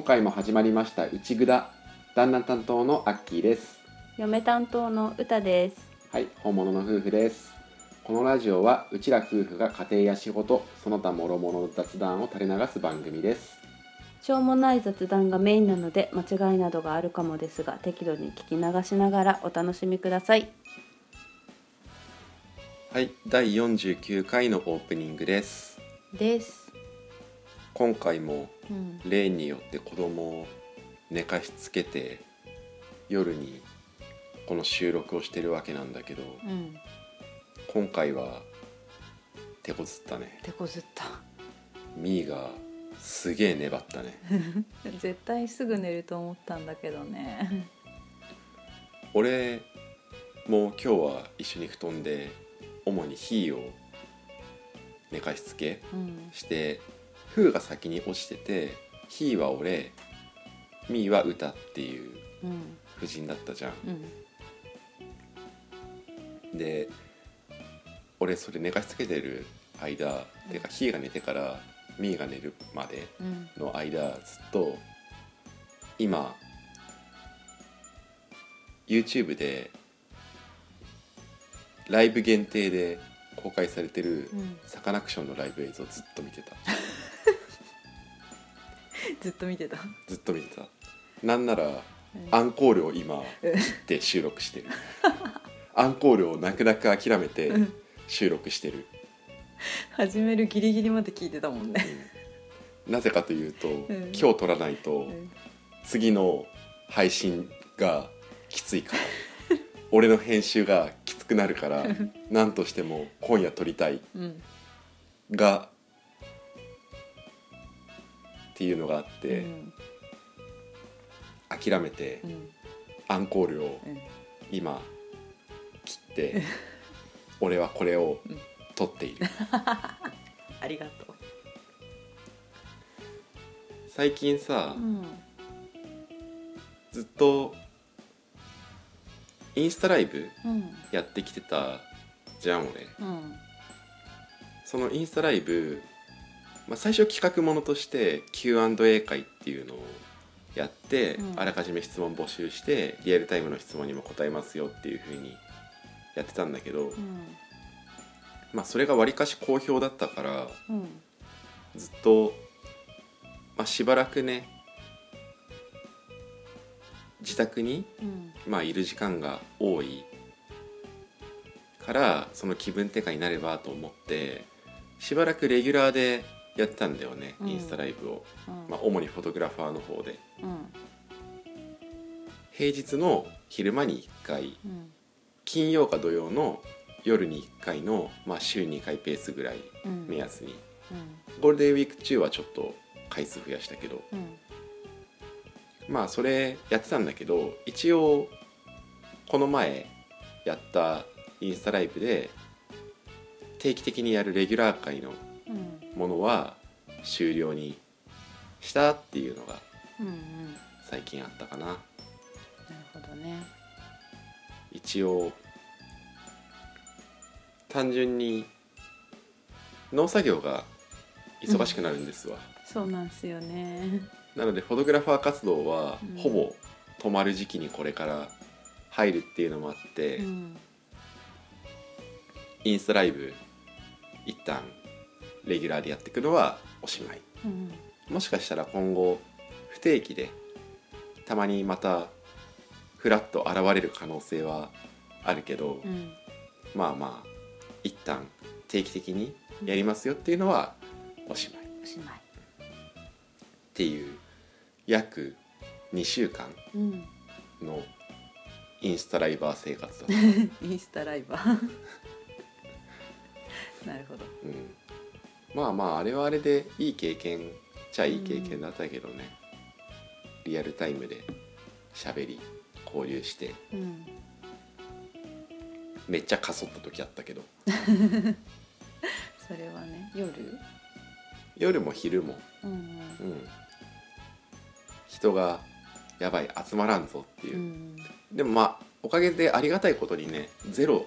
今回も始まりました内ぐだ旦那担当のアッキーです。嫁担当の歌です。はい本物の夫婦です。このラジオはうちら夫婦が家庭や仕事その他諸々の雑談を垂れ流す番組です。しょうもない雑談がメインなので間違いなどがあるかもですが適度に聞き流しながらお楽しみください。はい第49回のオープニングです。です今回もうん。例によって子供を寝かしつけて夜にこの収録をしてるわけなんだけどうん。今回は手こずったね。手こずった。ミーがすげえ粘ったね。絶対すぐ寝ると思ったんだけどね。俺も今日は一緒に布団で主にヒーを寝かしつけうん。してフーが先に落ちててヒーは俺ミーは歌っていううん。夫人だったじゃん。うん。で俺それ寝かしつけてる間てかヒーが寝てからミーが寝るまでうん。の間ずっと今 YouTube でライブ限定で公開されてるうん。サカナクションのライブ映像ずっと見てた ずっと見てた。ずっと見てた。なんならアンコールを今で収録してる。アンコールを泣く泣く諦めて収録してる、始めるギリギリまで聞いてたもんね。うん。なぜかというと、ん。今日撮らないと次の配信がきついから。俺の編集がきつくなるから何としても今夜撮りたいうん。がっていうのがあって、うん。諦めてうん。アンコールをうん。今切って 俺はこれをうん。撮っている。ありがと最近さううん。ずっとインスタライブうん。やってきてたじゃん俺。うん。そのインスタライブ、まあ、最初企画ものとして Q&A 会っていうのをやって、うん。あらかじめ質問募集してリアルタイムの質問にも答えますよっていう風にやってたんだけど、うん。まあそれがわりかし好評だったからうん。ずっと、まあ、しばらくね自宅に、うん。まあ、いる時間が多いからその気分転換になればと思ってしばらくレギュラーでやってたんだよね、うん。インスタライブを、うん。まあ、主にフォトグラファーの方で。うん。平日の昼間に1回うん。金曜か土曜の夜に1回の、まあ、週2回ペースぐらいうん。目安に。うん。ゴールデンウィーク中はちょっと回数増やしたけど。うん。まあそれやってたんだけど一応この前やったインスタライブで定期的にやるレギュラー会のうんものは終了にしたっていうのがうんうん最近あったかな。なるほどね。一応単純に農作業が忙しくなるんですわ、そうなんすよね。なのでフォトグラファー活動はうん。ほぼ止まる時期にこれから入るっていうのもあって、うん。インスタライブ一旦レギュラーでやっていくのはおしまい。うん。もしかしたら今後不定期でたまにまたフラッと現れる可能性はあるけど、うん。まあまあ一旦定期的にやりますよっていうのはおしまい。っおしまい。ていう約2週間うん。のインスタライバー生活だった、インスタライバー。なるほど。うん、まあまああれはあれでいい経験ちゃいい経験だったけどね、リアルタイムで喋り交流して。うんめっちゃかそった時あったけど。それはね夜？夜も昼も、うんうん、人がやばい集まらんぞっていう。う、ん。でもまあおかげでありがたいことにねゼロ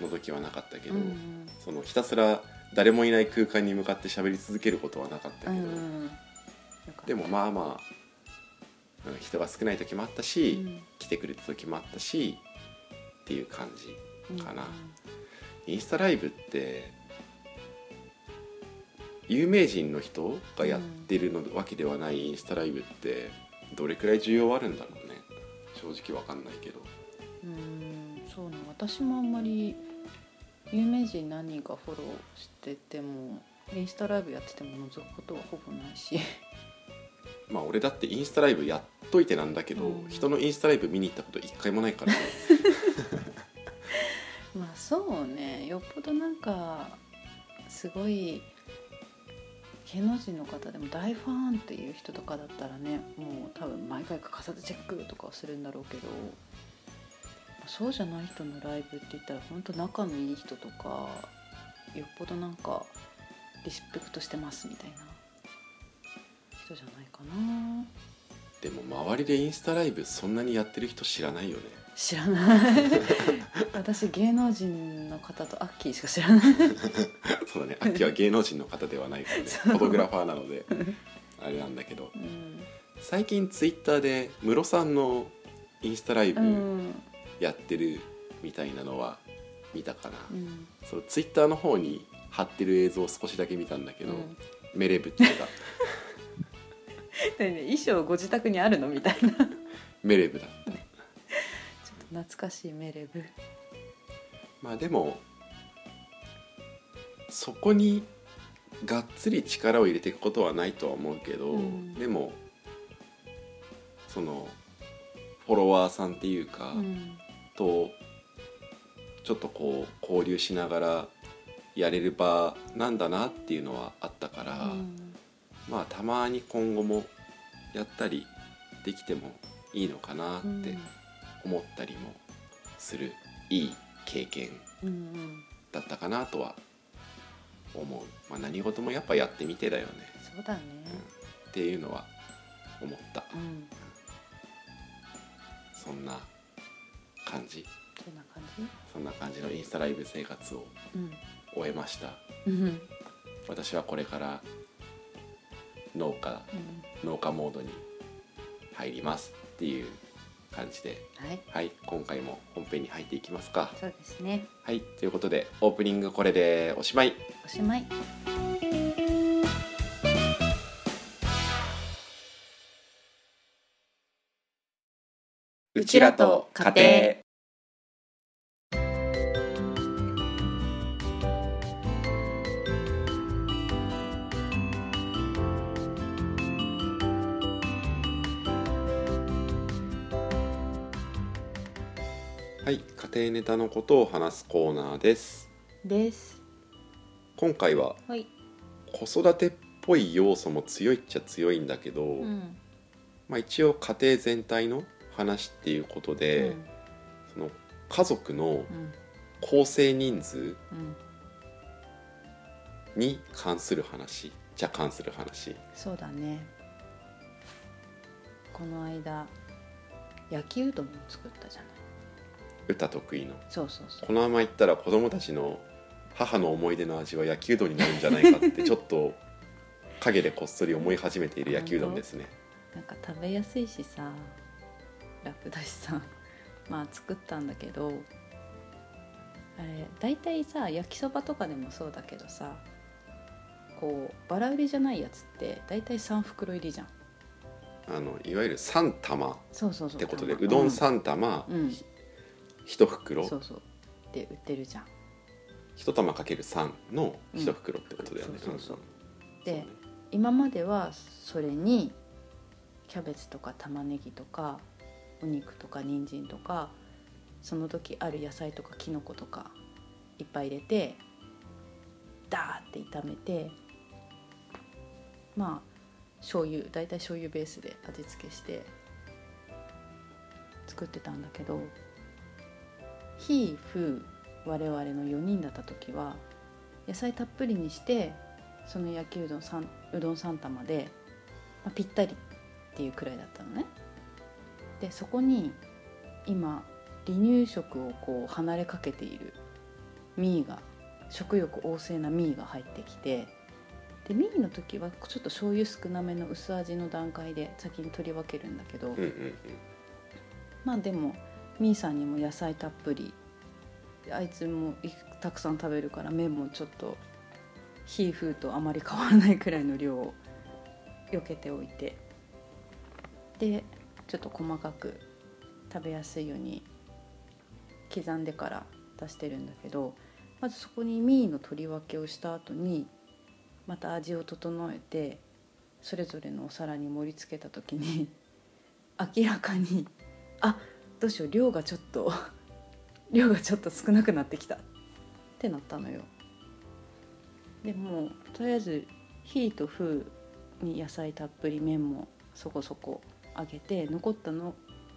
の時はなかったけど、うん。そのひたすら誰もいない空間に向かって喋り続けることはなかったけど、うん。でもまあまあうん人が少ない時もあったし、うん。来てくれた時もあったしっていう感じかな。うん。インスタライブって有名人の人がやってるのわけではないインスタライブってどれくらい需要あるんだろうね。正直わかんないけど。うん。そうね。私もあんまり有名人何人かフォローしててもインスタライブやってても覗くことはほぼないし。まあ俺だってインスタライブやっといてなんだけど、うん。人のインスタライブ見に行ったこと一回もないからね。まあそうね。よっぽどなんかすごい芸能人の方でも大ファンっていう人とかだったらねもう多分毎回欠かさずチェックとかはするんだろうけどそうじゃない人のライブって言ったら本当仲のいい人とかよっぽどなんかリスペクトしてますみたいな人じゃないかな。でも周りでインスタライブそんなにやってる人知らないよね。知らない。私芸能人の方とアッキーしか知らない。そうだね。秋は芸能人の方ではないからね。フォトグラファーなのであれなんだけど。うん。最近ツイッターでムロさんのインスタライブうんやってるみたいなのは見たかな、うん。そのツイッターの方に貼ってる映像を少しだけ見たんだけど、うん。メレブっていうか。でね 衣装ご自宅にあるの？みたいな。ちょっメレブだった。と懐かしいメレブ。まあでもそこにがっつり力を入れていくことはないとは思うけど、うん。でもそのフォロワーさんっていうか、うんとちょっとこう交流しながらやれる場なんだなっていうのはあったから、うん。まあたまに今後もやったりできてもいいのかなって思ったりもする、いい経験うんうんだったかなとは思う、まあ、何事もやっぱやってみてだよね。そうだね。っていうのは思った。うん。そんな感じ。そんな感じ？そんな感じのインスタライブ生活をうん。終えました。うん。私はこれから農家うん。農家モードに入りますっていう感じではい。はい今回も本編に入っていきますか。そうですね。はいということでオープニングこれでおしまい。おしまい。うちらと家庭タのことを話すコーナーです。です。今回ははい。子育てっぽい要素も強いっちゃ強いんだけど、うん。まあ、一応家庭全体の話っていうことで、その家族のうん。構成人数うん。に関する話じゃ関する話。そうだね。この間焼きうどんを作ったじゃない歌得意の。そうそうそう。このままいったら子供たちの母の思い出の味は焼きうどんになるんじゃないかって ちょっと陰でこっそり思い始めている焼きうどんですね。なんか食べやすいしさ楽だしさまあ作ったんだけどあれ大体さ焼きそばとかでもそうだけどさこうバラ売りじゃないやつって大体3袋入りじゃん。あのいわゆる3玉っそうそうそう。てことで玉。うどん3玉うん、うん1袋。そうそう。で売ってるじゃん。1玉かける3の1袋ってことだよね、うんそうそうそううん。で今まではそれにキャベツとか玉ねぎとかお肉とか人参とかその時ある野菜とかきのことかいっぱい入れてダーって炒めてまあ醤油大体醤油ベースで味付けして作ってたんだけどひふ我々の4人だった時は野菜たっぷりにしてその焼きうどんさんうどん3玉で、まあ、ぴったりっていうくらいだったのね。でそこに今離乳食をこう離れかけているミーが食欲旺盛なミーが入ってきてでミーの時はちょっと醤油少なめの薄味の段階で先に取り分けるんだけど、うんうんうん。まあでもミーさんにも野菜たっぷり。あいつもたくさん食べるから麺もちょっとヒーフーとあまり変わらないくらいの量を避けておいて。でちょっと細かく食べやすいように刻んでから出してるんだけどまずそこにミーの取り分けをした後にまた味を整えてそれぞれのお皿に盛り付けた時に明らかにあっどうしよう量がちょっと 量がちょっと少なくなってきた。ってなったのよ。でもとりあえず「ひ」と「ふ」に野菜たっぷり麺もそこそこあげて残ったの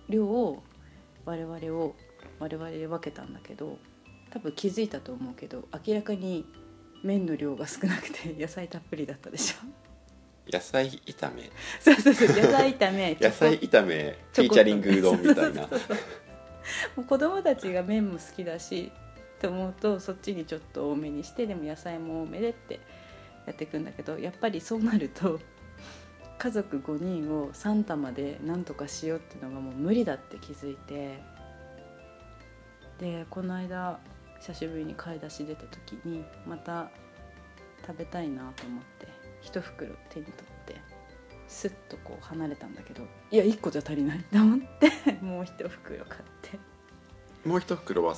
量を我々を我々で分けたんだけど多分気づいたと思うけど明らかに麺の量が少なくて野菜たっぷりだったでしょ。野菜炒め。そうそうそう野菜炒め。野菜炒めフィーチャリングうどんみたいな。もう子供たちが麺も好きだしと思うとそっちにちょっと多めにしてでも野菜も多めでってやっていくんだけどやっぱりそうなると家族5人を3玉で何とかしようっていうのがもう無理だって気づいてでこの間久しぶりに買い出し出た時にまた食べたいなと思って一袋手に取ってスッとこう離れたんだけどいや1個じゃ足りないと思って もう一袋買って。もう一袋は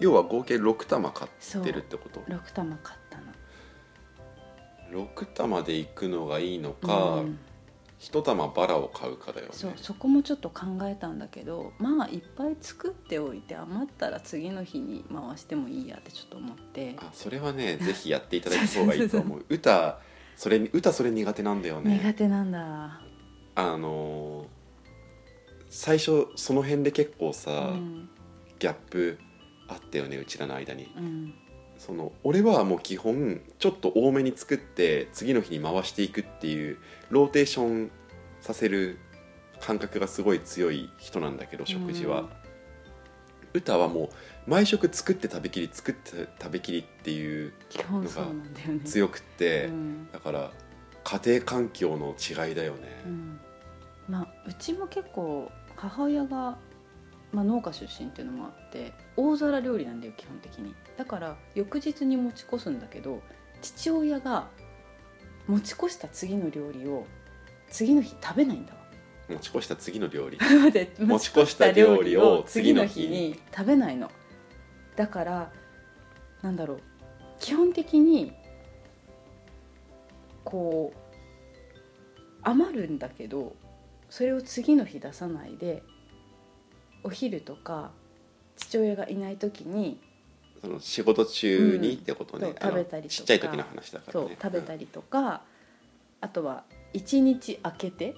要は合計6玉買ってるってこと？6玉買ったの。6玉で行くのがいいのか、うん一玉バラを買うかだよね。そうそこもちょっと考えたんだけどまあいっぱい作っておいて余ったら次の日に回してもいいやってちょっと思って。あそれはね ぜひやっていただいた方がいいと思う。歌それ歌それ苦手なんだよね。苦手なんだ、あのー最初その辺で結構さ、うん。ギャップあったよねうちらの間に。うんその俺はもう基本ちょっと多めに作って次の日に回していくっていうローテーションさせる感覚がすごい強い人なんだけど食事は、歌はもう毎食作って食べきり作って食べきりっていう基本そうなんだよね。強くって、うん。だから家庭環境の違いだよね、うん。まあうちも結構母親が、まあ、農家出身っていうのもあって大皿料理なんだよ基本的に。だから翌日に持ち越すんだけど父親が持ち越した次の料理を次の日食べないんだわ。持ち越した次の料理。持ち越した料理を次の日に。食べないの。だからなんだろう。基本的にこう余るんだけどそれを次の日出さないでお昼とか父親がいない時にその仕事中にってことね、うん食べたりとか。ちっちゃい時の話だからそうね食べたりとか、あとは一日空けて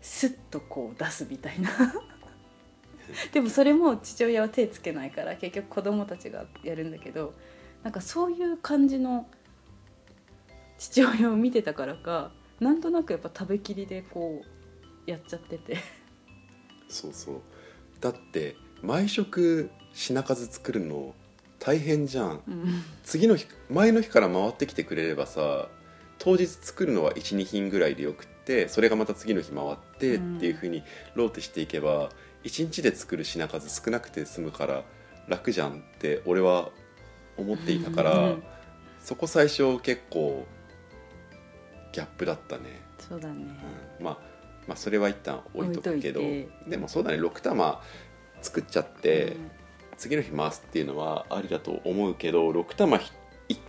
スッとこう出すみたいな。でもそれも父親は手つけないから結局子供たちがやるんだけどなんかそういう感じの父親を見てたからかなんとなくやっぱ食べきりでこうやっちゃっててそうそう。だって毎食品数作るの大変じゃん。うん。次の日前の日から回ってきてくれればさ当日作るのは12品ぐらいでよくってそれがまた次の日回ってうん。っていう風にローテしていけば1日で作る品数少なくて済むから楽じゃんって俺は思っていたから、うん。そこ最初結構ギャップだったね、そうだね。うん。まあ、まあそれは一旦置いとくけどでもそうだね6玉作っちゃって、次の日回すっていうのはありだと思うけど6玉1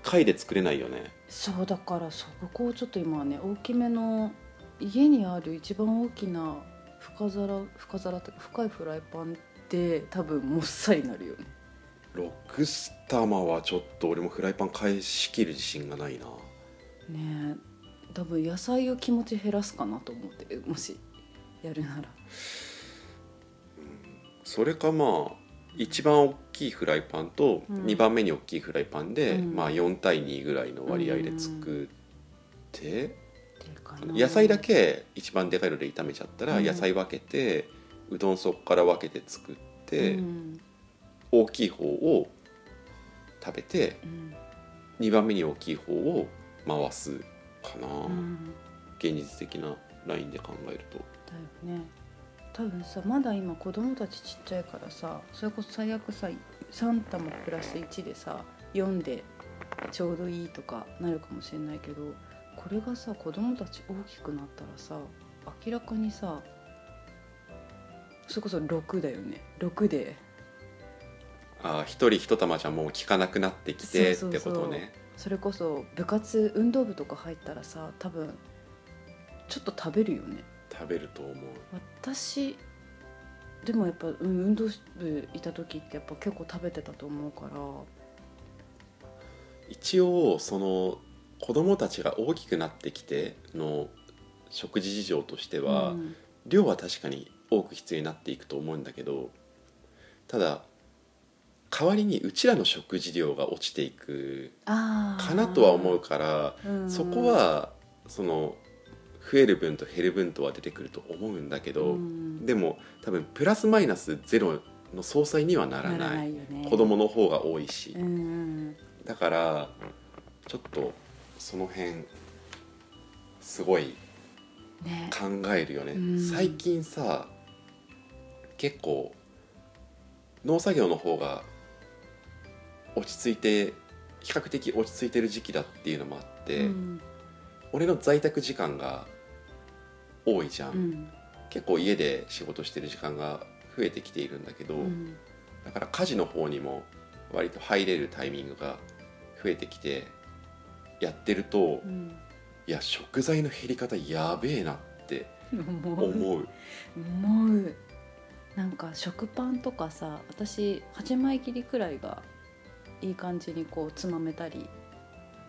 回で作れないよね。そうだからそこをちょっと今はね大きめの家にある一番大きな深皿深皿っていうか深いフライパンって多分もっさりなるよね。6玉はちょっと俺もフライパン返しきる自信がないな。ねえ多分野菜を気持ち減らすかなと思ってもしやるなら。それかまあ一番大きいフライパンとうん。2番目に大きいフライパンで、うん。まあ4対2ぐらいの割合で作って、野菜だけ一番でかいので炒めちゃったらうん。野菜分けて、うどんそこから分けて作って、うん。大きい方を食べてうん。2番目に大きい方を回すかな、うん。現実的なラインで考えると。だよね。多分さまだ今子供たちちっちゃいからさそれこそ最悪さ3玉プラス1でさ4でちょうどいいとかなるかもしれないけどこれがさ子供たち大きくなったらさ明らかにさそれこそ6だよね。6で。ああ一人一玉じゃもう効かなくなってきてってことねそれこそ部活運動部とか入ったらさ多分ちょっと食べるよね。食べると思う。私でもやっぱ、うん、運動部いた時ってやっぱ結構食べてたと思うから。一応その子供たちが大きくなってきての食事事情としては、うん。量は確かに多く必要になっていくと思うんだけどただ代わりにうちらの食事量が落ちていくかなとは思うからうん。そこはその増える分と減る分とは出てくると思うんだけど、うん。でも多分プラスマイナスゼロの相殺にはならない。ね。子供の方が多いし、だからちょっとその辺すごいね。考えるよね、うん。最近さ結構農作業の方が落ち着いて比較的落ち着いてる時期だっていうのもあって、うん。俺の在宅時間が多いじゃん、うん。結構家で仕事してる時間が増えてきているんだけど、うん。だから家事の方にも割と入れるタイミングが増えてきてやってると、うん。いや食材の減り方やべえなって思う。思う。思う。なんか食パンとかさ私8枚切りくらいがいい感じにこうつまめたり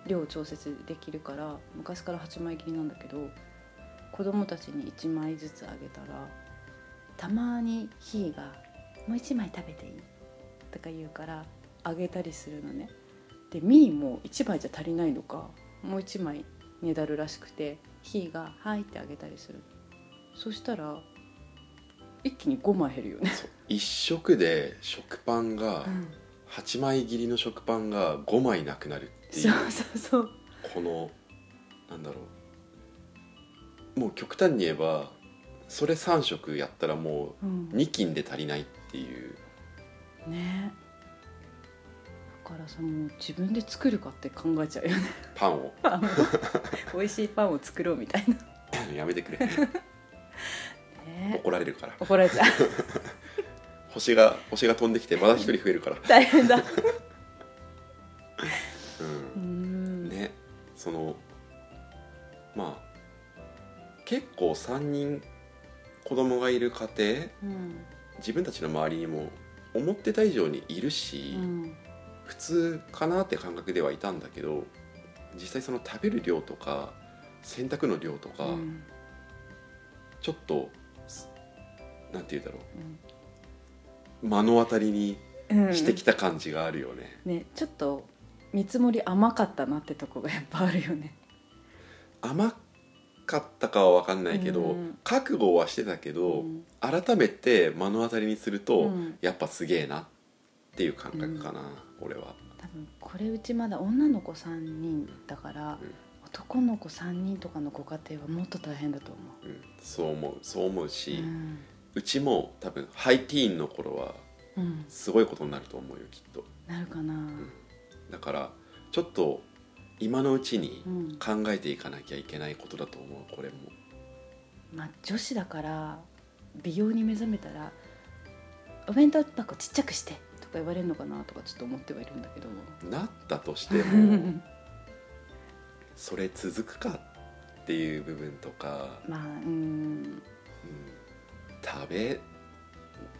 量調節できるから昔から8枚切りなんだけど子供たちに1枚ずつあげたらたまにひーが「もう1枚食べていい?」とか言うからあげたりするのね。でみーも1枚じゃ足りないのかもう1枚ねだるらしくてひーが「はい」ってあげたりする。そしたら一気に5枚減るよね、一食で食パンが8枚切りの食パンが5枚なくなるっていそううそうそう。このなんだろう。もう極端に言えばそれ3食やったらもうん。う2斤で足りないっていう。ね。だからさもう自分で作るかって考えちゃうよね。パンを。パンを。美味しいパンを作ろうみたいな、やめてくれ。ね、怒られるから。怒られちゃう星が星が飛んできてまだ一人増えるから。大変だ。ううん。んね。そのまあ結構3人子供がいる家庭うん。自分たちの周りにも思ってた以上にいるし、うん。普通かなって感覚ではいたんだけど実際その食べる量とか洗濯の量とか、うん。ちょっとすなんて言うんだろう。ん。う目の当たりにうんしてきた感じがあるよね、ねちょっと見積もり甘かったなってとこがやっぱあるよね。甘かったかは分かんないけど、うん。覚悟はしてたけど、うん。改めて目の当たりにすると、うん。やっぱすげえなっていう感覚かな、俺は。多分これうちまだ女の子3人だから、うん。男の子3人とかのご家庭はもっと大変だと思う。ん、そう思うそう思うう、し、ううんちも多分ハイティーンの頃はうん、すごいことになると思うよきっと。なるかな、だからちょっと今のうちにうん考えていかなきゃいけないことだと思うこれも。まあ女子だから美容に目覚めたら「お弁当箱ちっちゃくして」とか言われるのかなとかちょっと思ってはいるんだけど。なったとしても それ続くかっていう部分とか、まあうん。うん、食べ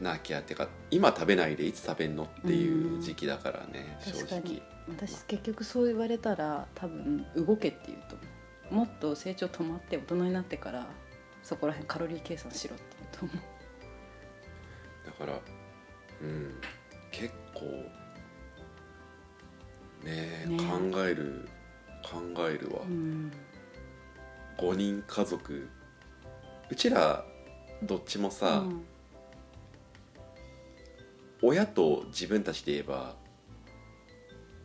なきゃっていうか今食べないでいつ食べんのっていう時期だからね、正直。私結局そう言われたら多分動けって言うと思うもっと成長止まって大人になってからそこら辺カロリー計算しろって言うと思だからうん結構ねえね。考える考えるわ、う、うん、5人家族。うちらどっちもさ、うん。親と自分たちで言えば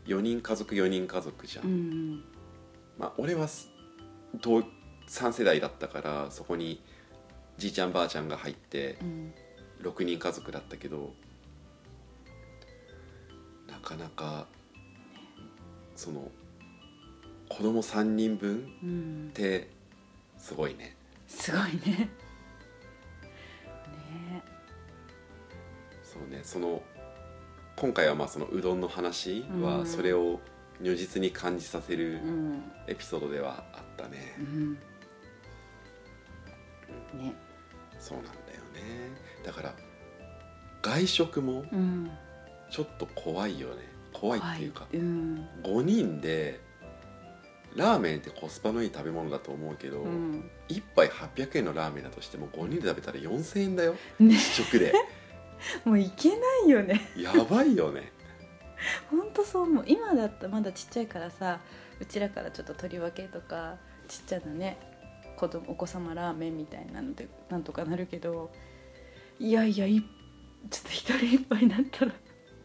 4人家族4人家族じゃん、うんまあ、俺はす同3世代だったからそこにじいちゃんばあちゃんが入ってうん。6人家族だったけどなかなかその子供3人分うん。ってすごいね。すごいねそうねその今回はまあそのうどんの話はうん。それを如実に感じさせるうん。エピソードではあったね、うん。ね。そうなんだよね。だから外食もうん。ちょっと怖いよね。怖いっていうか、はい。うん。5人でラーメンってコスパのいい食べ物だと思うけど、うん。1杯800円のラーメンだとしても5人で食べたら4000円だよ。ね。一食で もういけないよね。やばいよね。ほんとそう思う。今だったらまだちっちゃいからさうちらからちょっと取り分けとかちっちゃなね子供お子様ラーメンみたいなのでなんとかなるけどいやいやいちょっと一人一杯になったら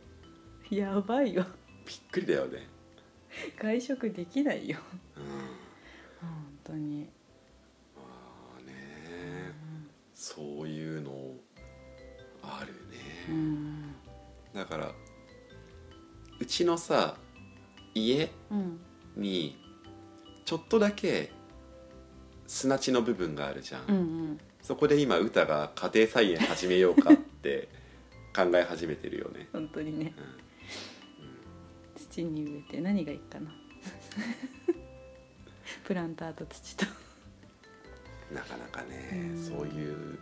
やばいよ。びっくりだよね。外食できないよ。うん。本当に、まあね。そういうのあるだからうちのさ家うんにちょっとだけ砂地の部分があるじゃん、うんうん。そこで今歌が家庭菜園始めようかって 考え始めてるよね、本当にね。うん土に植えて何がいいかな。プランターと土と。なかなかね、うん。そういう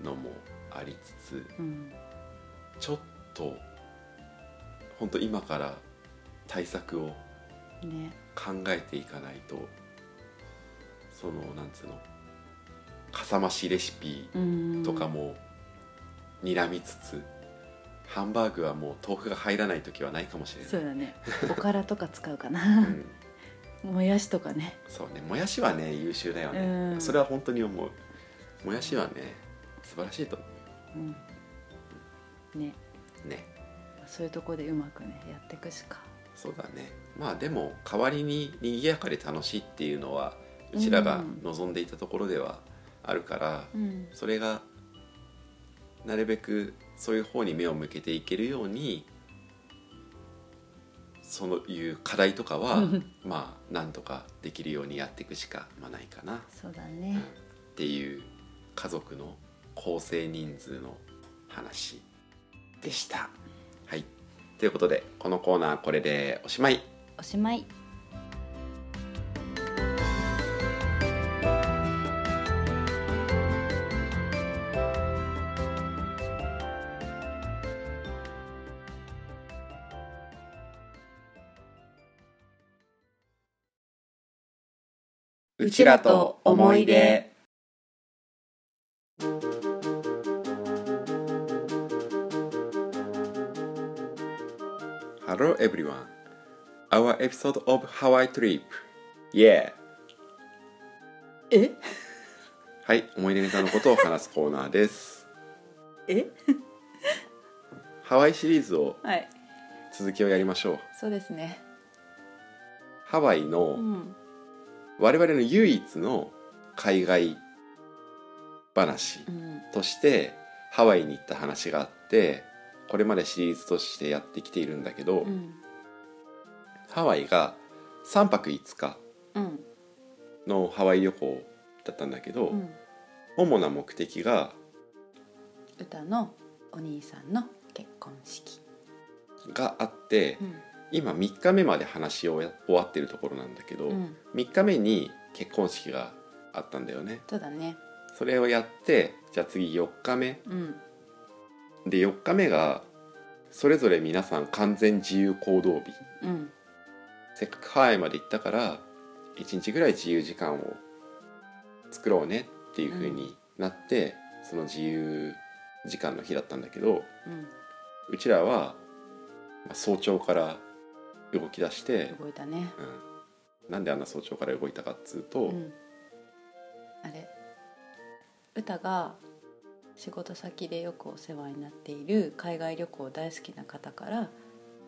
のもありつつ。うんちょっと本当今から対策をね。考えていかないとそのなんつうのかさ増しレシピうん。とかも睨みつつ、ハンバーグはもう豆腐が入らない時はないかもしれない。そうだね。おからとか使うかうな、ん、もやしとかね。そうね。もやしはね優秀だよね、うん。それは本当に思う。もやしはね素晴らしいと思うんね。うね。そういうとこでうまくねやっていくしか。そうだね。まあでも代わりに賑やかで楽しいっていうのはうちらが望んでいたところではあるから、うん。それがなるべくそういう方に目を向けていけるようにそういう課題とかはうん まあなんとかできるようにやっていくしかまあないかな。っそうだね。ていう家族の構成人数の話でした。はい。ということでこのコーナーこれでおしまい。おしまい。うちらと思い出 Hello everyone. Our episode of Hawaii trip. Yeah. え？はい思い出ネタのことを話すコーナーです。え？ハワイシリーズをはい。続きをやりましょう。そうですね。ハワイうのん。我々の唯一の海外話うんとしてハワイに行った話があってこれまでシリーズとしてやってきているんだけど、うん。ハワイが3泊5日うん。のハワイ旅行だったんだけど、うん。主な目的が歌のお兄さんの結婚式があって、うん。今3日目まで話をや終わってるところなんだけど、うん。3日目に結婚式があったんだよね。そうだね。それをやってじゃあ次4日目うんで4日目がそれぞれ皆さん完全自由行動日。うん。せっかくハワイまで行ったから1日ぐらい自由時間を作ろうねっていう風になって、その自由時間の日だったんだけどうん。うちらはまあ早朝から動き出して、動いたね。うん、なんであんな早朝から動いたかっつうと、うん。あれ。歌が仕事先でよくお世話になっている海外旅行大好きな方から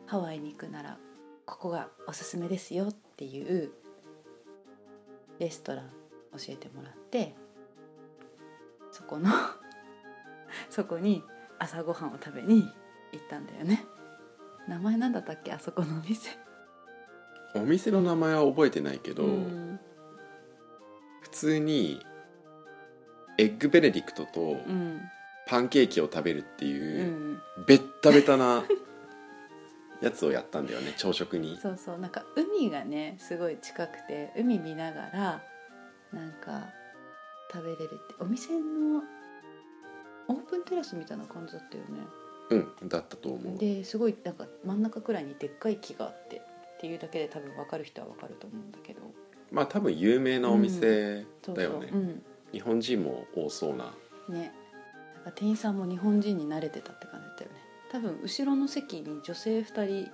ハワイに行くならここがおすすめですよっていうレストラン教えてもらってそこの そこに朝ごはんを食べに行ったんだよね。名前なんだったっけ？あそこのお店。お店の名前は覚えてないけど、うん。普通にエッグベネディクトとうん。パンケーキを食べるってういう、ん。ベッタベタなやつをやったんだよね朝食に。そうそう。なんか海がねすごい近くて海見ながらなんか食べれるって。お店のオープンテラスみたいな感じだったよね。うんだったと思う。ですごいなんか真ん中くらいにでっかい木があってっていうだけで多分分かる人は分かると思うんだけど。まあ多分有名なお店そうだよね、そう。うん日本人も多そうな。ね。なんか店員さんも日本人に慣れてたって感じだったよね。多分後ろの席に女性2人い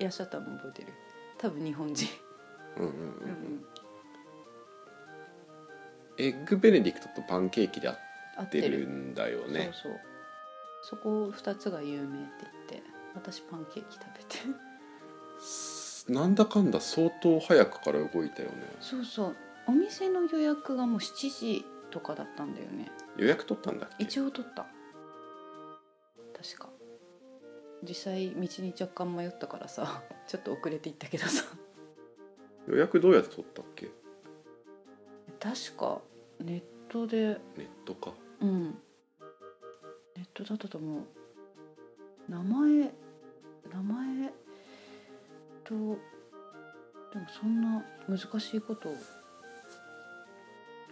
らっしゃったの覚えてる。多分日本人。うんうんうん、うん。エッグベネディクトとパンケーキで合ってるんだよね。そうそう。そこ2つが有名って言って私パンケーキ食べて。なんだかんだ相当早くから動いたよね。そうそうお店の予約がもう7時とかだったんだよね。予約取ったんだっけ？一応取った。確か。実際道に若干迷ったからさ ちょっと遅れて行ったけどさ。予約どうやって取ったっけ？確かネットで。ネットか。うん。ネットだったと思う。名前名前とでもそんな難しいことを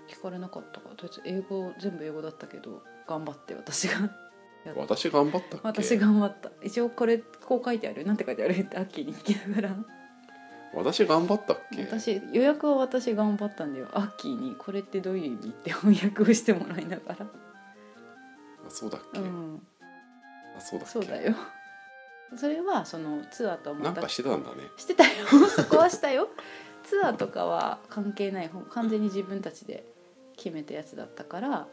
聞かれなかったからとりあえず英語全部英語だったけど頑張って私が。私頑張ったっけ？私頑張った。一応これこう書いてあるなんて書いてある？ってアッキーに聞きながら。私頑張ったっけ？私予約は私頑張ったんだよ。アッキーにこれってどういう意味って翻訳をしてもらいながら。あそうだっけ、うん。あそうだっけ？そうだよ。それはそのツアーとはまたなんかしてたんだね。してたよ。そこはしたよ。ツアーとかは関係ない完全に自分たちで決めたやつだったから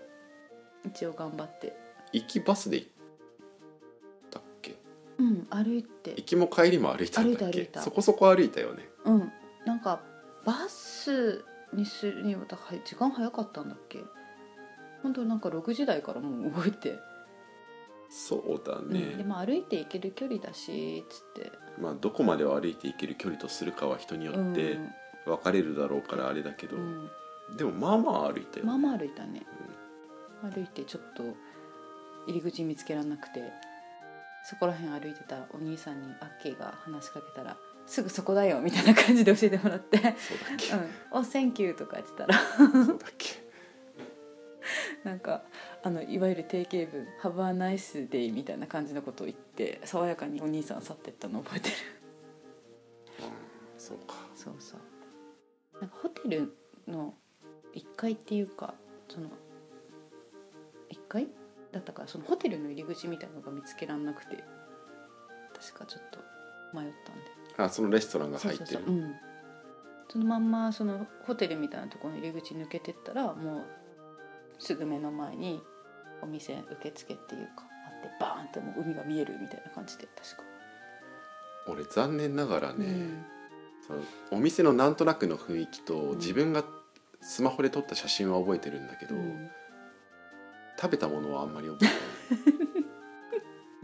一応頑張って。行きバスで行ったっけ？うん歩いて。行きも帰りも歩いたんだっけ？歩いた歩いた。そこそこ歩いたよね。うん。なんかバスにするにはだから時間早かったんだっけ？本当なんか6時台からもう動いて、そうだうん。ねで、も歩いて行ける距離だしつって。まあどこまでを歩いて行ける距離とするかは人によって分かれるだろうからあれだけど、うんでもまあまあ歩いたよ、まあまあ歩いたね、歩いてちょっと入り口見つけられなくて。そこら辺歩いてたお兄さんにアッキーが話しかけたら「すぐそこだよ」みたいな感じで教えてもらって。そうだっ「け、うん、お Thank you」とか言ってたら。そうだっけ。なんかあのいわゆる定型文「Have a nice day」みたいな感じのことを言って爽やかにお兄さん去ってったの覚えてる。そうか。そうそう。なんかホテルの1階っていうかその1階だったからそのホテルの入り口みたいなのが見つけらんなくて確かちょっと迷ったんで。あそのレストランが入ってる。そうん。そのまんまそのホテルみたいなところの入り口抜けてったらもうすぐ目の前にお店受付っていうかあってバーンってもう海が見えるみたいな感じで確か、俺残念ながらね、うん。そのお店のなんとなくの雰囲気とん。自分がスマホで撮った写真は覚えてるんだけど、うん。食べたものはあんまり覚えて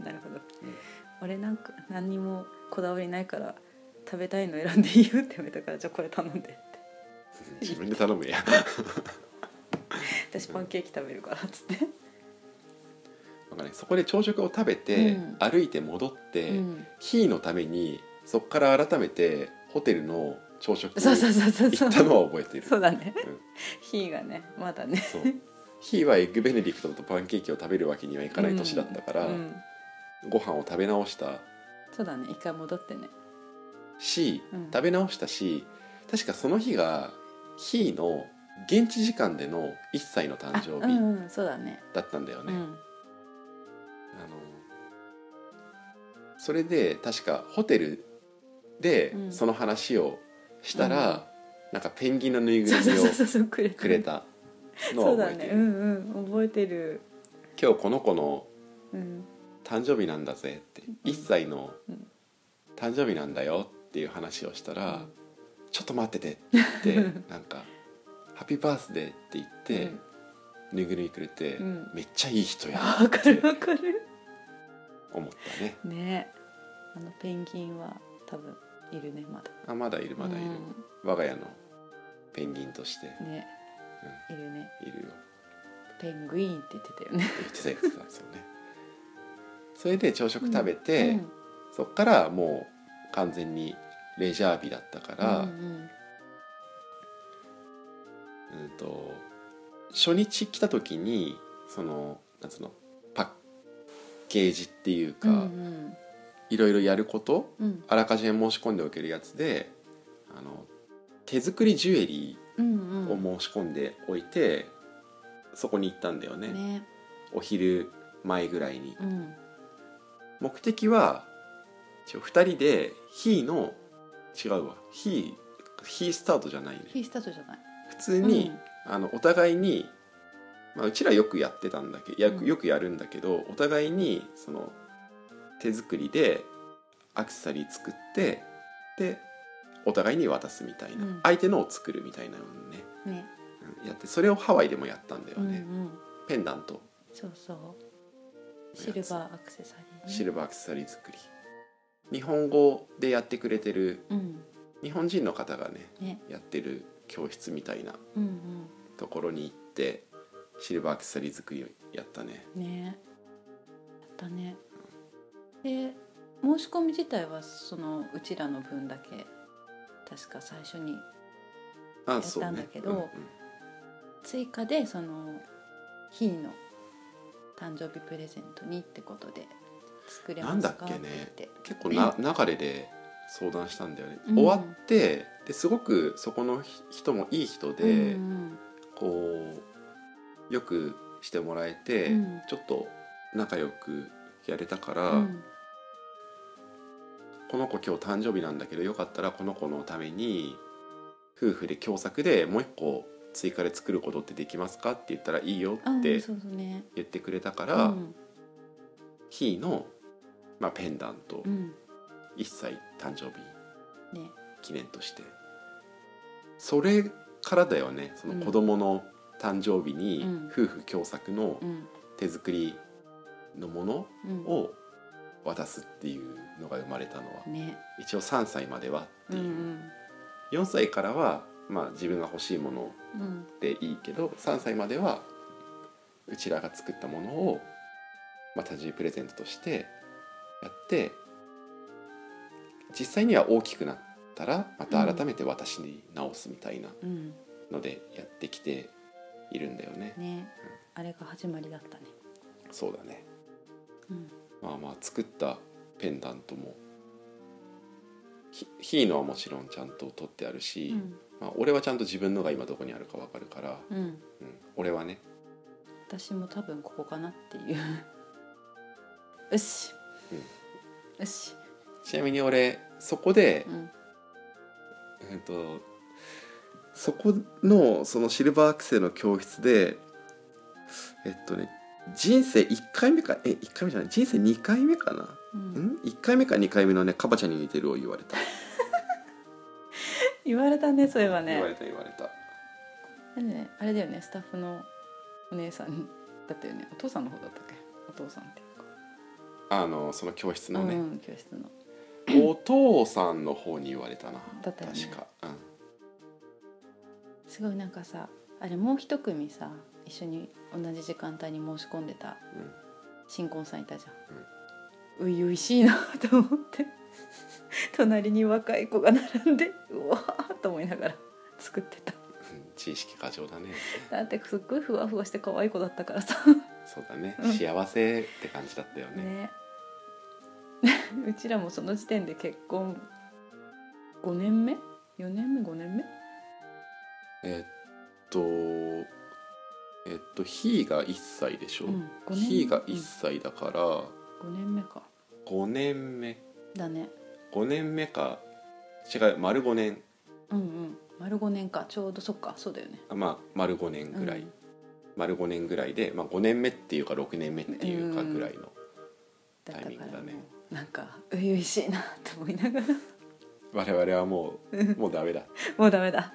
ない。なるほど、俺なんか何にもこだわりないから食べたいの選んでいいよって言われたからじゃあこれ頼んでって。自分で頼むや私パンケーキ食べるからっつって、なんかねそこで朝食を食べて、うん。歩いて戻って、うん、ヒーのためにそこから改めてホテルの朝食にそうそうそうそう行ったのは覚えてる。そうだね。うん。ヒーがねまだね。そう。ヒーはエッグベネディクトとパンケーキを食べるわけにはいかない年だったから、うん。ご飯を食べ直した。そうだね。一回戻ってね。し、うん。食べ直したし確かその日がひーの現地時間での1歳の誕あ生日うんうんそうだね。だったんだよね、うん。あのそれで確かホテルでうん。その話をしたら、なんかペンギンのぬいぐるみをそうそうそうそうくれたくれたのそうだは覚えてる、ねうんうん覚えてる。今日この子のうん。誕生日なんだぜって1歳のうん。誕生日なんだよっていう話をしたら、うん。ちょっと待っててって言ってなんか「ハッピーバースデー」って言って、うん。ぬいぐるみくれて、うん。めっちゃいい人やわかるわかる。思ったね。ね。あのペンギンは多分いるねまだ。あまだいるまだいる、我が家のペンギンとして。うん。ねいるね。いるよ。ペングイーンって言ってたよね。言ってた言ってたんですよね。それで朝食食べて、うん。そっからもう完全にレジャー日だったから、うんうん。うんと初日来た時にそのなんつうのパッケージっていうか、うんいろいろやることうん。うんあらかじめ申し込んでおけるやつであの手作りジュエリうんうん。ーを申し込んでおいて、そこに行ったんだよね。ね。お昼前ぐらいに。うん。目的は一応2人でヒーの違うわ。ヒーヒースタートじゃないね。ヒースタートじゃない。普通に、あのお互いに、まあ、うちらよくやってたんだけどよくやるんだけどお互いにその手作りでアクセサリー作ってでお互いに渡すみたいな、うん。相手のを作るみたいなのをね、うんね。うんやってそれをハワイでもやったんだよね、うんうん。ペンダント。そうそう。シルバーアクセサリーね。シルバーアクセサリー作り。日本語でやってくれてるうん。日本人の方がねね。やってる教室みたいなうんところに行ってシルバーアクセサリー作りをやったね。うんね。やったねで申し込み自体はそのうちらの分だけ確か最初にあやったんだけどうんうん。追加でその日の誕生日プレゼントにってことで作れますかなんだっけね。って結構な流れで相談したんだよね、うん。終わってですごくそこの人もいい人で、うん。こうよくしてもらえて、うん。ちょっと仲良くやれたから、うんこの子今日誕生日なんだけどよかったらこの子のために夫婦で共作でもう一個追加で作ることってできますかって言ったらいいよあって言ってくれたかうら、ん。ひーの、まあ、ペンダントうん。1歳誕生日ね。記念として。それからだよねその子供の誕生日にうん。夫婦共作のうん。手作りのものうん。を渡すっていうのが生まれたのは。ね。一応3歳まではっていう、うん4歳からはまあ自分が欲しいものうん。うんでいいけど3歳まではうちらが作ったものを、まあ、誕生日プレゼントとしてやって実際には大きくなったらまた改めて私に直すみたいなうん。のでやってきているんだよね。ね。あれが始まりだったね。そうだね。うんまあまあ作ったペンダントもひひーのはもちろんちゃんと取ってあるし、うん。まあ、俺はちゃんと自分のが今どこにあるか分かるから、うん。うん、俺はね。私も多分ここかなっていう。よし、よし、ちなみに俺そこでう、ん、えっとそこのそのシルバーアクセの教室でえっとね人生1回目か？え1回目じゃない？人生2回目かな、うん。ん？1回目か2回目のねカバちゃんに似てるを 言われた、言われたねそういえば言われねた言われた。あれねあれだよねスタッフのお姉さんだったよね。お父さんの方だったっけ？お父さんっていうか。あのその教室のね、うん、教室の。お父さんの方に言われたな。だったよね。確か、うん、すごいなんかさあれもう一組さ一緒に同じ時間帯に申し込んでたうん。新婚さんいたじゃん、初々しいなと思って。隣に若い子が並んでうわーと思いながら 作ってた。知識過剰だね。だってすっごいふわふわして可愛い子だったからさ。そうだね、うん。幸せって感じだったよね。ね。うちらもその時点で結婚5年目？4年目？5年目？えっとえっとひーが1歳でしょ、うん五年が1歳だから5年目か。5年目。だね。5年目か。違う丸5年。うんうん。丸5年か。ちょうどそっか。そうだよね。あまあ丸5年ぐらい、うん。丸5年ぐらいで、まあ、5年目っていうか6年目っていうかぐらいの、だったタイミングだね。からもうなんか初々しいなって思いながら。我々はもう もうダメだ、もうダメだ。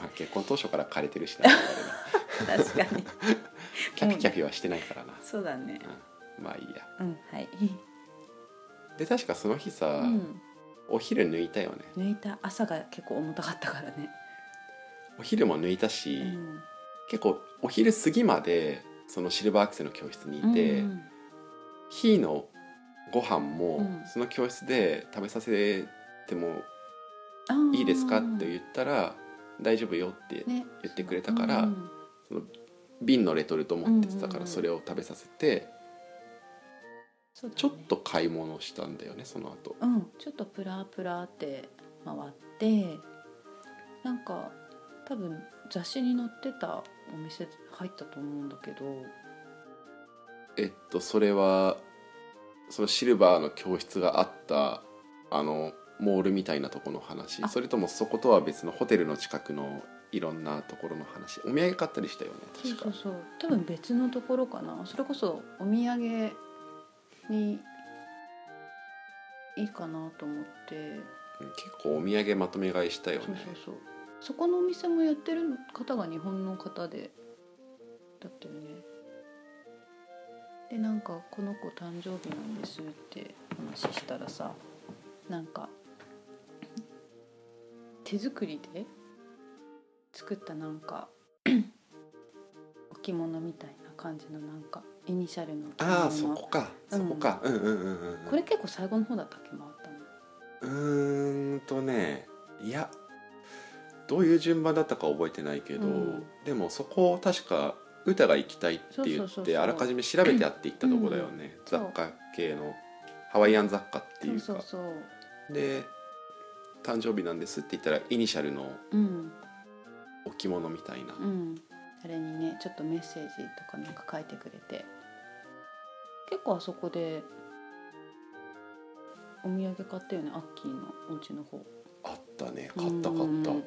まあ、結婚当初から枯れてるしな我々確かに。キャピキャピはしてないからな、そうだね。うん、まあいいや。うんはい、で確かその日さ、うん、お昼抜いたよね。抜いた。朝が結構重たかったからね、お昼も抜いたし、うん、結構お昼過ぎまでそのシルバーアクセの教室にいて、うん日のご飯もうん。その教室で食べさせてもいいですかって言ったら大丈夫よってね。言ってくれたから、うんその瓶のレトルト持ってたかうんうんうんらそれを食べさせてそうだね。ちょっと買い物したんだよねその後。うんちょっとプラプラって回ってなんか多分雑誌に載ってたお店入ったと思うんだけど。えっとそれはそのシルバーの教室があったあのモールみたいなところの話。あ。それともそことは別のホテルの近くのいろんなところの話お土産買ったりしたよねそう確かそうそう。多分別のところかな。それこそお土産にいいかなと思って。うん結構お土産まとめ買いしたよね。そうそうそう。そこのお店もやってる方が日本の方でだったよね。でなんかこの子誕生日なんですって話したらさなんか手作りで作ったなんか 置物みたいな感じのなんかイニシャルのああそこか。そこか、うん、うんうんうんうん。これ結構最後の方だったっけ回ったの。うーんとねいやどういう順番だったか覚えてないけど、うん。でもそこを確か歌が行きたいって言ってあらかじめ調べてあって行ったとこだよね、そう雑貨系のハワイアン雑貨っていうか。で誕生日なんですって言ったらイニシャルのうん置物みたいな、うん、あれにねちょっとメッセージとかなんか書いてくれて。結構あそこでお土産買ったよねアッキーのお家の方。あったね。買った買った。ううんん。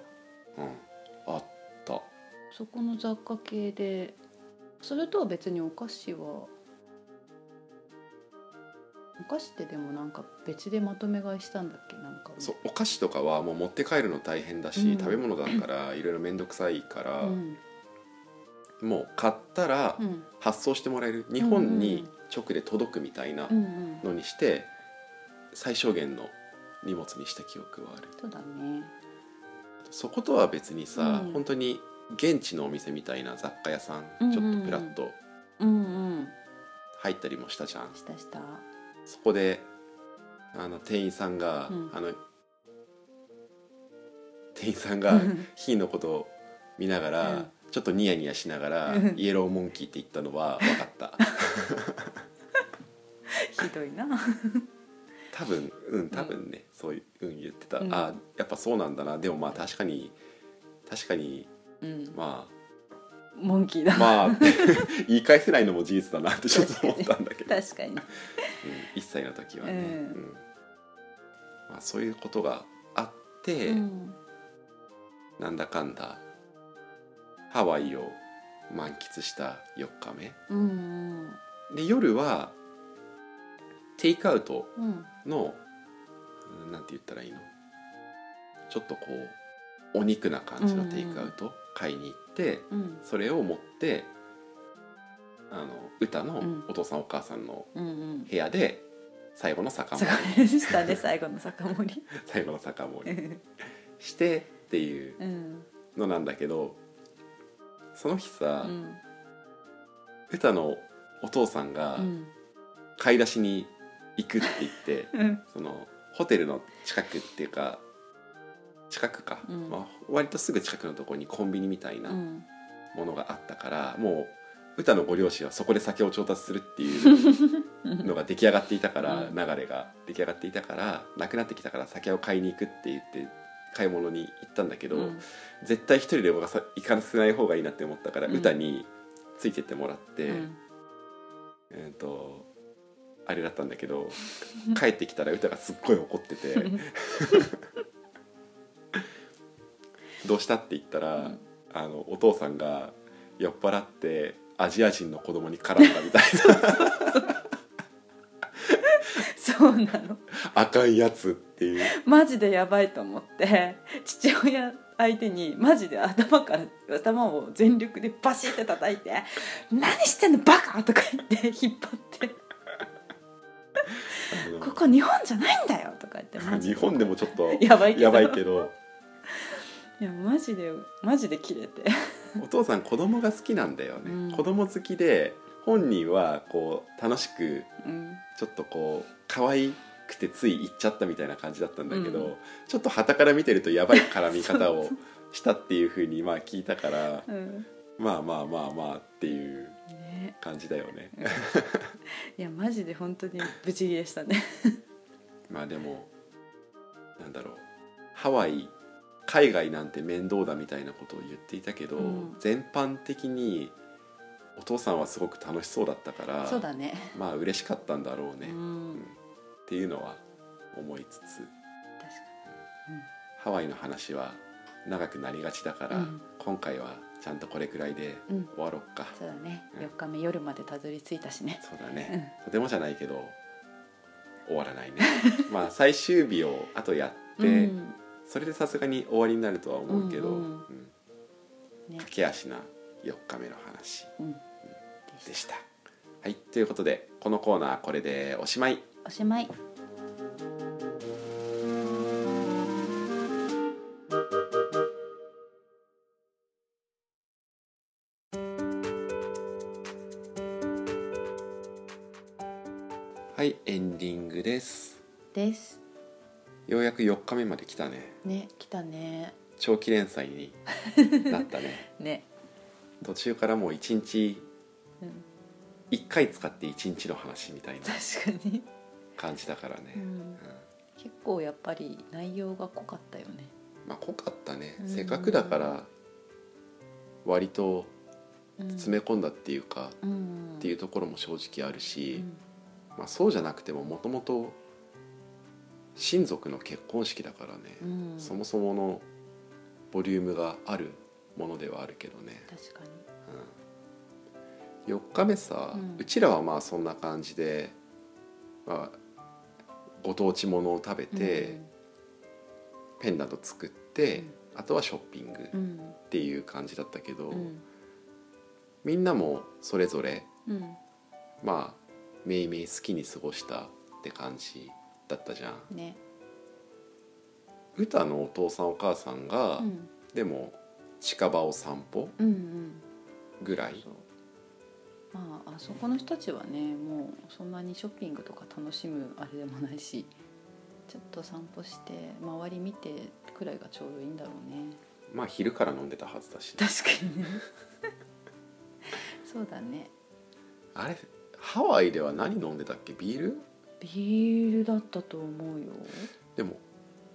あった。そこの雑貨系でそれとは別にお菓子はお菓子ってでもなんか別でまとめ買いしたんだっけ？なんか。そうお菓子とかはもう持って帰るの大変だし、うん。食べ物だからいろいろ面倒くさいから、うん。もう買ったらうん。発送してもらえる。日本に直で届くみたいなうんうん。のにして最小限の荷物にした記憶はある。そうだね。そことは別にさ、うん。本当に現地のお店みたいな雑貨屋さん、うんうん。ちょっとプラッとうんうん。入ったりもしたじゃん。したしたそこであの店員さんが、うん。あの店員さんがヒーのことを見ながら、うん。ちょっとニヤニヤしながら、うん。イエローモンキーって言ったのは分かった。ひどいな。多分うん多分ね、そういう、うん、言ってた、うん。あやっぱそうなんだな。でもまあ確かに確かにうん。まモンキーだ。あまあ 言い返せないのも事実だなってちょっと思ったんだけど、確かに。うん、1歳の時はね、うん。うん。まあ、そういうことがあって、うん。なんだかんだハワイを満喫した4日目。うんで夜はテイクアウトうんのうん。なんて言ったらいいの？ちょっとこうお肉な感じのテイクアウト買いに行ってうん。それを持ってあの歌のうん。お父さんお母さんの部屋で最後の酒そ盛り。うしたね 最後の酒盛り。最後の酒盛り。してっていううんのなんだけどその日さ、うん。歌のお父さんがうん。買い出しに行くって言って、うん。そのホテルの近くっていうか近くか、うん。まあ、割とすぐ近くのところにコンビニみたいなうん。ものがあったから、もう歌のご両親はそこで酒を調達するっていう のが出来上がっていたから、うん。流れが出来上がっていたからなくなってきたから酒を買いに行くって言って買い物に行ったんだけど、うん。絶対一人で行かさ行かせない方がいいなって思ったから、うん。歌についてってもらって、うん。えっ、とあれだったんだけど帰ってきたら歌がすっごい怒ってて「どうした?」って言ったら、うん。あのお父さんが酔っ払ってアジア人の子供に絡んだみたいな。そうなの。赤いやつっていう。マジでやばいと思って父親相手にマジで頭から頭を全力でバシッて叩いて「何してんのバカ!」とか言って引っ張って。あの「ここ日本じゃないんだよ」とか言って日本でもちょっとやばいけどいやマジでマジで切れて。お父さん子供が好きなんだよね、うん。子供好きで本人はこう楽しくうん。ちょっとこう可愛くてつい行っちゃったみたいな感じだったんだけど、うん。ちょっと傍から見てるとやばい絡み方を したっていうふうにまあ聞いたからうん。まあまあまあまあっていうね。感じだよね。いやマジで本当にブチギレしたね。まあでもなんだろう。ハワイ海外なんて面倒だみたいなことを言っていたけど、うん。全般的にお父さんはすごく楽しそうだったからそうだね。まあ嬉しかったんだろうね、ううん。んっていうのは思いつつ。確かハワイの話は長くなりがちだから、うん。今回はちゃんとこれくらいでにうん。終わろっか、そうだね。うん。4日目夜までたどり着いたしね。そうだね、とてもじゃないけど終わらないね。まあ最終日をあとやって、うんそれでさすがに終わりになるとは思うけど、うんうんうん。ね。駆け足な4日目の話。うん。でした。はいということでこのコーナーこれでおしまい。おしまい。はいエンディングです。ですようやく4日目まで来たね。ね来たね長期連載に なったね。ね途中からもう1日うん1回使って1日の話みたいな感じだからね。うんうん結構やっぱり内容が濃かったよねまあ濃かったね。うんせっかくだから割とうん詰め込んだっていうか、うんっていうところも正直あるし。うんまあ、そうじゃなくてももともと親族の結婚式だからね、うん。そもそものボリュームがあるものではあるけどね、確かに。うん、4日目さ、ううんちらはまあそんな感じで、まあ、ご当地ものを食べて、ペンダント作って、あとはショッピングっうん。ていう感じだったけど、うん。みんなもそれぞれうん。まあめいめい好きに過ごしたって感じだったじゃん。ね。歌のお父さんお母さんが、うん。でも近場を散歩うんうん。ぐらい？そう。まああそこの人たちはねもうそんなにショッピングとか楽しむあれでもないしちょっと散歩して周り見てくらいがちょうどいいんだろうね。まあ昼から飲んでたはずだし。確かにね。そうだね。あれハワイでは何飲んでたっけ？ビール？ビールだったと思うよ。でも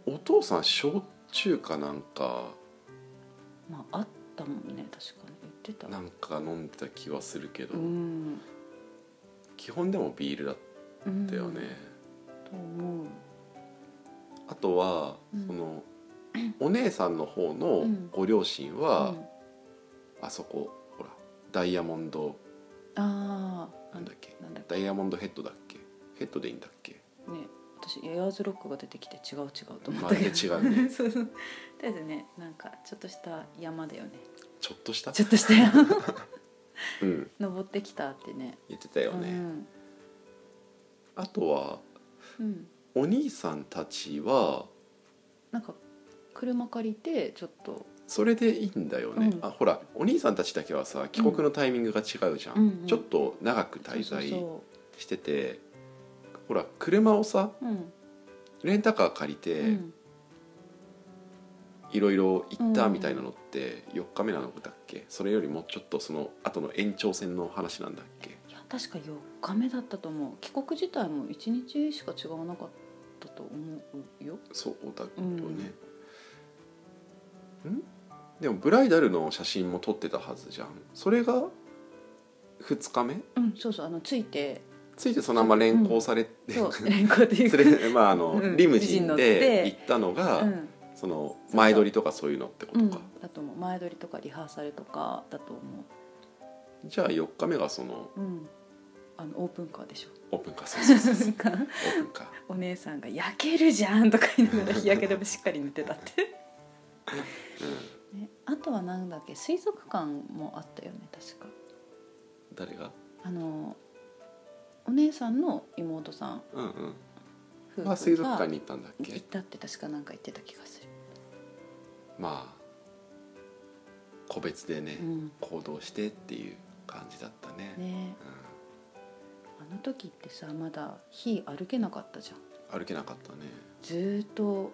お父さん焼酎かなんかまああったもんね確かに。言ってた。なんか飲んでた気はするけど、うん。基本でもビールだっうんたよね、と思う。あとは、うん。そのお姉さんの方のうん。ご両親は、うん。あそこほらダイヤモンドああなんだっけ？なんだっダイヤモンドヘッドだっけ？ヘッドでいいんだっけ？けね私エアーズロックが出てきて違う違うと思っまたけど。るで違うね。そうそう。とりあえずねなんかちょっとした山だよね。ちょっとした？ちょっとした山。うん。登ってきたってね。言ってたよね、うん。あとはうん、お兄さんたちはなんか車借りてちょっと。それでいいんだよね、うん。あほらお兄さんたちだけはさ帰国のタイミングが違うじゃん、うんうんちょっと長く滞在そしててほら車をさうん。レンタカー借りてうん。いろいろ行ったうん。みたいなのって4日目なのだっけ？それよりもちょっとその後の延長戦の話なんだっけ？いや確か4日目だったと思う。帰国自体も1日しか違わなかったと思うよ。そうだよね、うん。でもブライダルの写真も撮ってたはずじゃん。それが2日目？うんそうそう。あのついてついてそのまま連行されて、そう連行っていうまああの、うん。リムジンでて。行ったのが、うん。その前撮りとかそういうのってこうん。とか、だと思う。前撮りとかリハーサルとかだと思じゃあ4日目がそのううん。あのオープンカーでしょ。オープンカーそうそうそう。オープンカー。お姉さんが「焼けるじゃん」とか言いながら日 焼け止めしっかり塗ってたって、ね、あとはなんだっけ水族館もあったよね確か。うん、誰が？あのお姉さんの妹さんうんうん。夫婦がまあ水族館に行ったんだっけ？行ったって確かなんか言ってた気がする、まあ個別でね、うん。行動してっていう感じだったね。ね。あの時ってさまだ火歩けなかったじゃんうん、歩けなかったね。ずーっと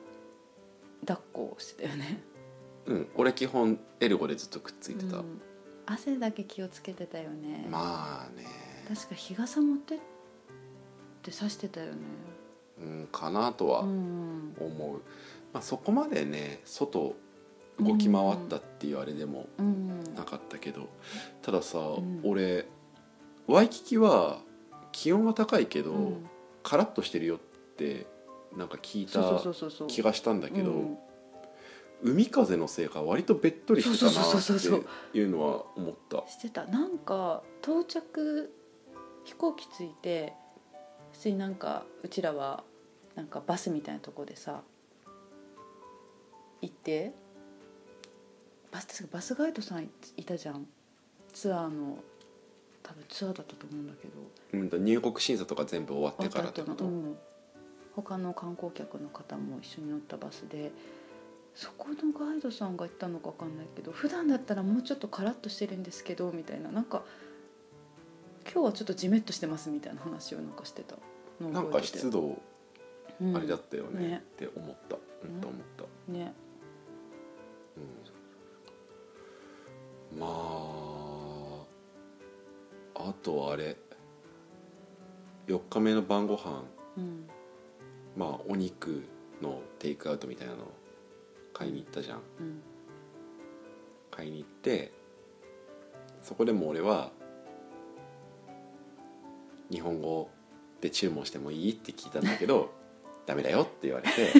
抱っこしてたよね。うん俺基本エルゴでずっとくっついてた、うん。汗だけ気をつけてたよね、まあね確か日傘持ってって刺してたよね。うんかなとはう。ん思う、まあ、そこまでね外動き回ったっていうあれでもうんなかったけどたださ、ん。俺ワイキキは気温は高いけど、うん。カラッとしてるよってなんか聞いた気がしたんだけど、うん。海風のせいか割とべっとりしてたなっていうのは思った。してた。なんか到着飛行機着いて普通になんかうちらはなんかバスみたいなとこでさ行ってバスバスガイドさんいたじゃん。ツアーの多分ツアーだったと思うんだけど。うん、入国審査とか全部終わってからってこと、うん、他の観光客の方も一緒に乗ったバスでそこのガイドさんが言ったのか分かんないけど普段だったらもうちょっとカラッとしてるんですけどみたいな。なんか今日はちょっとジメッとしてますみたいな話をなんかしてたのをなんか湿度うん。あれだったよね,、ね。って思った。うん。と思った、ね。うん、まああとはあれ。4日目の晩ご飯。うん。まあお肉のテイクアウトみたいなの買いに行ったじゃん。うん。買いに行ってそこでも俺は日本語で注文してもいいって聞いたんだけど ダメだよって言われて。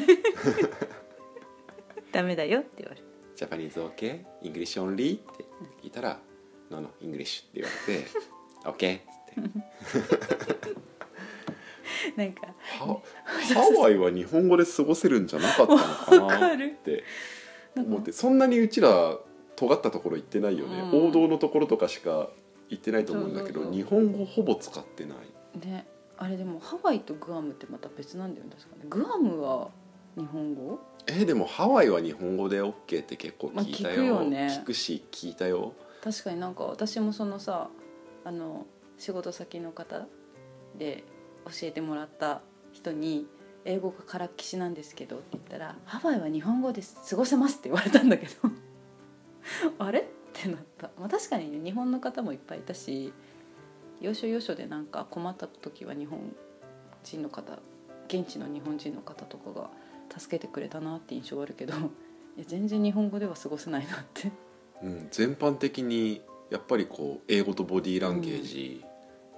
ダメだよって言われるジャパニーズ OK? イングリッシュオンリーって聞いたら「 No no English」って言われて「OK」って。なんかハハワイは日本語で過ごせるんじゃなかったのかなっる。て思って。そんなにうちら尖ったところ行ってないよね、うん。王道のところとかしか行ってないと思うんだけどそうそうそう。日本語ほぼ使ってない。ねあれでもハワイとグアムってまた別なんだよね確かね。グアムは日本語？えでもハワイは日本語で OK って結構聞いたよ,、まあ聞くよね。聞くし聞いたよ。確かになんか私もそのさあの仕事先の方で教えてもらった人に「英語がからっきしなんですけど」って言ったら「ハワイは日本語で過ごせます」って言われたんだけど。あれ？ってなった、まあ、確かにね日本の方もいっぱいいたし要所要所でなんか困った時は日本人の方現地の日本人の方とかが助けてくれたなって印象があるけど いや全然日本語では過ごせないなって。うん、全般的にやっぱりこう英語とボディーランゲージ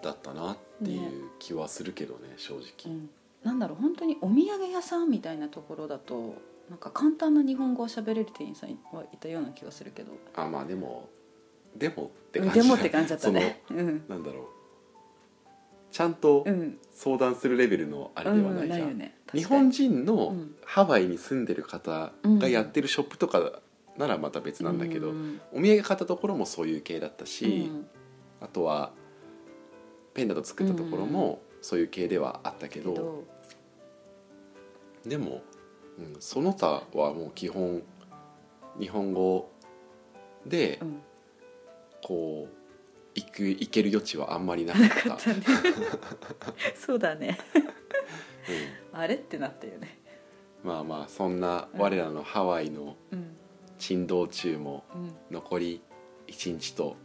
だったなっていう気はするけどね正直、うん、なんだろう本当にお土産屋さんみたいなところだとなんか簡単な日本語を喋れる店員さんはいたような気がするけど。あまあでもでもって感じでもって感じだったね。うん。なんだろう。ちゃんとうん。相談するレベルのあれではないじゃん、よね。日本人人のうん。ハワイに住んでる方がやってるショップとかならまた別なんだけど、うんお土産買ったところもそういう系だったし、あとはペンダント作ったところもそういう系ではあったけど,、けどでも、うん、その他はもう基本日本語でうん。こう行く行ける余地はあんまりなかなった。ね。そうだね。うん。あれってなったよね。まあまあそんな我らのハワイのうん。珍道中もうん。残り1日と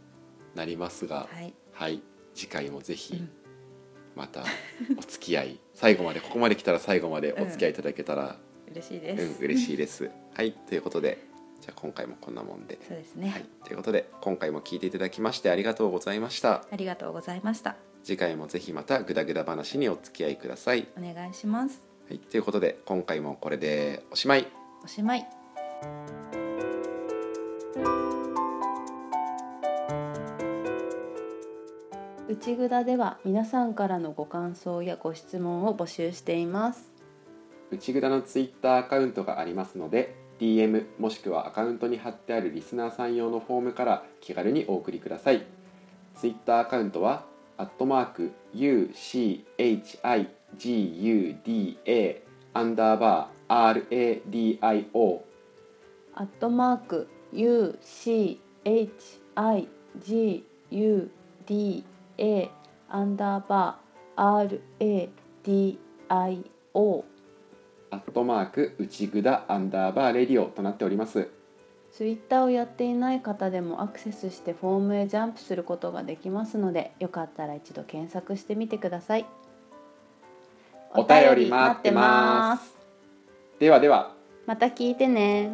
なりますがはい。はい。次回もぜひうん。またお付き合い。最後までここまで来たら最後までお付き合いいただけたら嬉しいうん、です嬉しいです。はいということでじゃあ今回もこんなもんで、そうですね、はい、ということで今回も聞いていただきましてありがとうございました。ありがとうございました。次回もぜひまたグダグダ話にお付き合いください、お願いします。はい、ということで今回もこれでおしまい。おしまい。内ぐだでは皆さんからのご感想やご質問を募集しています内ぐだのツイッターアカウントがありますので DM もしくはアカウントに貼ってあるリスナーさん用のフォームから気軽にお送りください。ツイッターアカウントはアットマーク UCHIGUDA アンダーバー RADIO アットマーク UCHIGUDA アンダーバー RADIO アットマーク内ぐだアンダーバーレディオとなっております。ツイッターをやっていない方でもアクセスしてフォームへジャンプすることができますのでよかったら一度検索してみてください。お便り待ってます。ではでは。また聞いてね